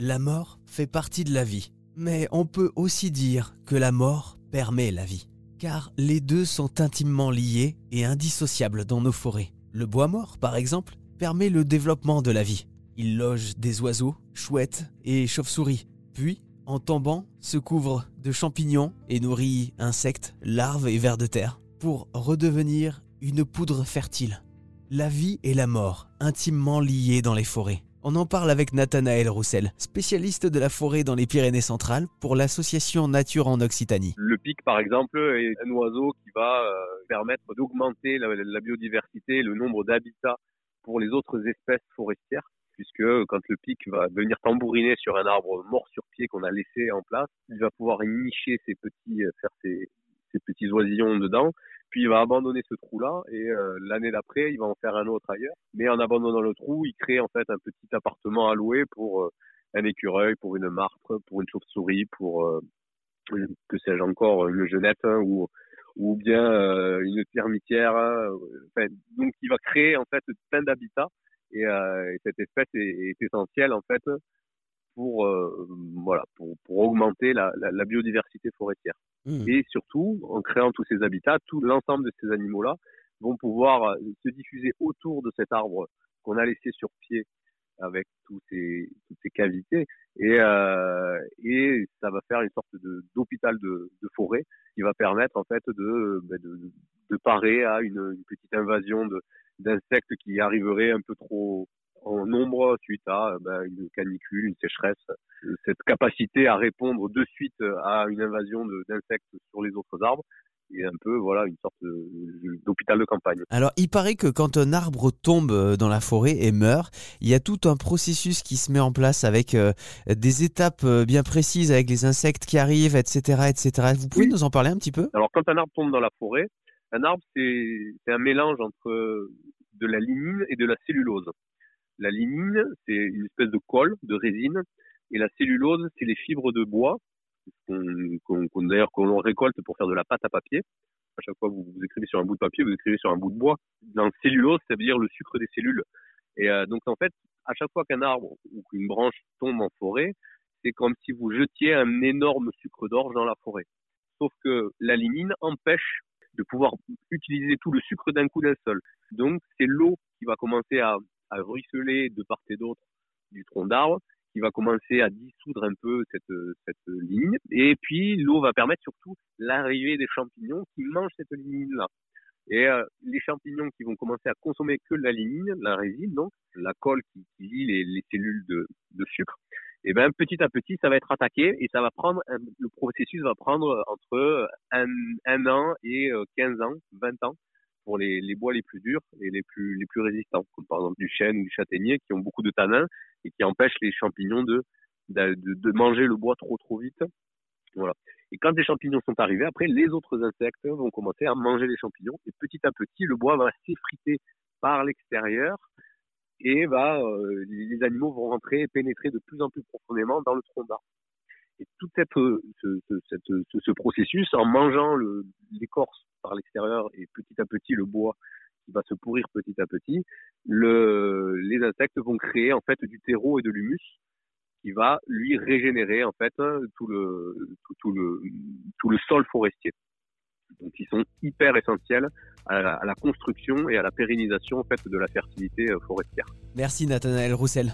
la mort fait partie de la vie. Mais on peut aussi dire que la mort permet la vie. Car les deux sont intimement liés et indissociables dans nos forêts. Le bois mort, par exemple, permet le développement de la vie. Il loge des oiseaux, chouettes et chauves-souris. Puis, en tombant, se couvre de champignons et nourrit insectes, larves et vers de terre pour redevenir une poudre fertile. La vie et la mort, intimement liées dans les forêts. On en parle avec Nathanaël Roussel, spécialiste de la forêt dans les Pyrénées centrales pour l'association Nature en Occitanie. Le pic, par exemple, est un oiseau qui va euh, permettre d'augmenter la, biodiversité, le nombre d'habitats pour les autres espèces forestières, puisque quand le pic va venir tambouriner sur un arbre mort sur pied qu'on a laissé en place, il va pouvoir nicher ses petits, euh, faire ses petits oisillons dedans puis il va abandonner ce trou-là et euh, l'année d'après, il va en faire un autre ailleurs. Mais en abandonnant le trou, il crée en fait un petit appartement à louer pour euh, un écureuil, pour une martre, pour une chauve-souris, pour euh, que sais-je encore, une genette hein, ou ou bien une termitière. Hein, enfin, donc, il va créer en fait plein d'habitats et, et, cette espèce est, est, essentielle en fait pour voilà pour, pour augmenter la, la biodiversité forestière. Mmh. Et surtout, en créant tous ces habitats, tout l'ensemble de ces animaux-là vont pouvoir euh, se diffuser autour de cet arbre qu'on a laissé sur pied avec ces, toutes ces cavités et, euh, et ça va faire une sorte d'hôpital de, de, forêt qui va permettre en fait de, de parer à une, une petite invasion d'insectes qui arriveraient un peu trop en nombre suite à ben, une canicule, une sécheresse. Cette capacité à répondre de suite à une invasion d'insectes sur les autres arbres est un peu voilà une sorte d'hôpital de campagne. Alors il paraît que quand un arbre tombe euh, dans la forêt et meurt, il y a tout un processus qui se met en place avec euh, des étapes euh, bien précises, avec les insectes qui arrivent, etc., etc. Vous pouvez nous en parler un petit peu? Alors quand un arbre tombe dans la forêt, un arbre c'est un mélange entre de la lignine et de la cellulose. La lignine, c'est une espèce de colle, de résine, et la cellulose, c'est les fibres de bois qu'on d'ailleurs qu'on récolte pour faire de la pâte à papier. À chaque fois que vous, écrivez sur un bout de papier, vous écrivez sur un bout de bois. Dans cellulose, ça veut dire le sucre des cellules. Et euh, donc en fait, à chaque fois qu'un arbre ou qu'une branche tombe en forêt, c'est comme si vous jetiez un énorme sucre d'orge dans la forêt. Sauf que la lignine empêche de pouvoir utiliser tout le sucre d'un coup d'un seul. Donc c'est l'eau qui va commencer à à ruisseler de part et d'autre du tronc d'arbre, qui va commencer à dissoudre un peu cette, cette ligne. Et puis l'eau va permettre surtout l'arrivée des champignons qui mangent cette ligne-là. Et euh, les champignons qui vont commencer à consommer que la lignine, la résine, donc la colle qui, qui lie les, les, cellules de, sucre, et ben petit à petit ça va être attaqué et ça va prendre le processus va prendre entre un, un an et 15 euh, ans, 20 ans les, bois les plus durs et les plus, les plus résistants, comme par exemple du chêne ou du châtaignier, qui ont beaucoup de tanins et qui empêchent les champignons de, de, manger le bois trop trop vite. Voilà. Et quand les champignons sont arrivés, après les autres insectes vont commencer à manger les champignons et petit à petit le bois va s'effriter par l'extérieur et va euh, les animaux vont rentrer et pénétrer de plus en plus profondément dans le tronc d'arbre. Et tout cette, ce, cette, ce, ce, processus, en mangeant l'écorce par l'extérieur et petit à petit le bois qui va se pourrir petit à petit, le, les insectes vont créer en fait du terreau et de l'humus qui va lui régénérer en fait tout le tout le tout le sol forestier. Donc ils sont hyper essentiels à la, à la construction et à la pérennisation en fait de la fertilité euh, forestière. Merci Nathanaël Roussel.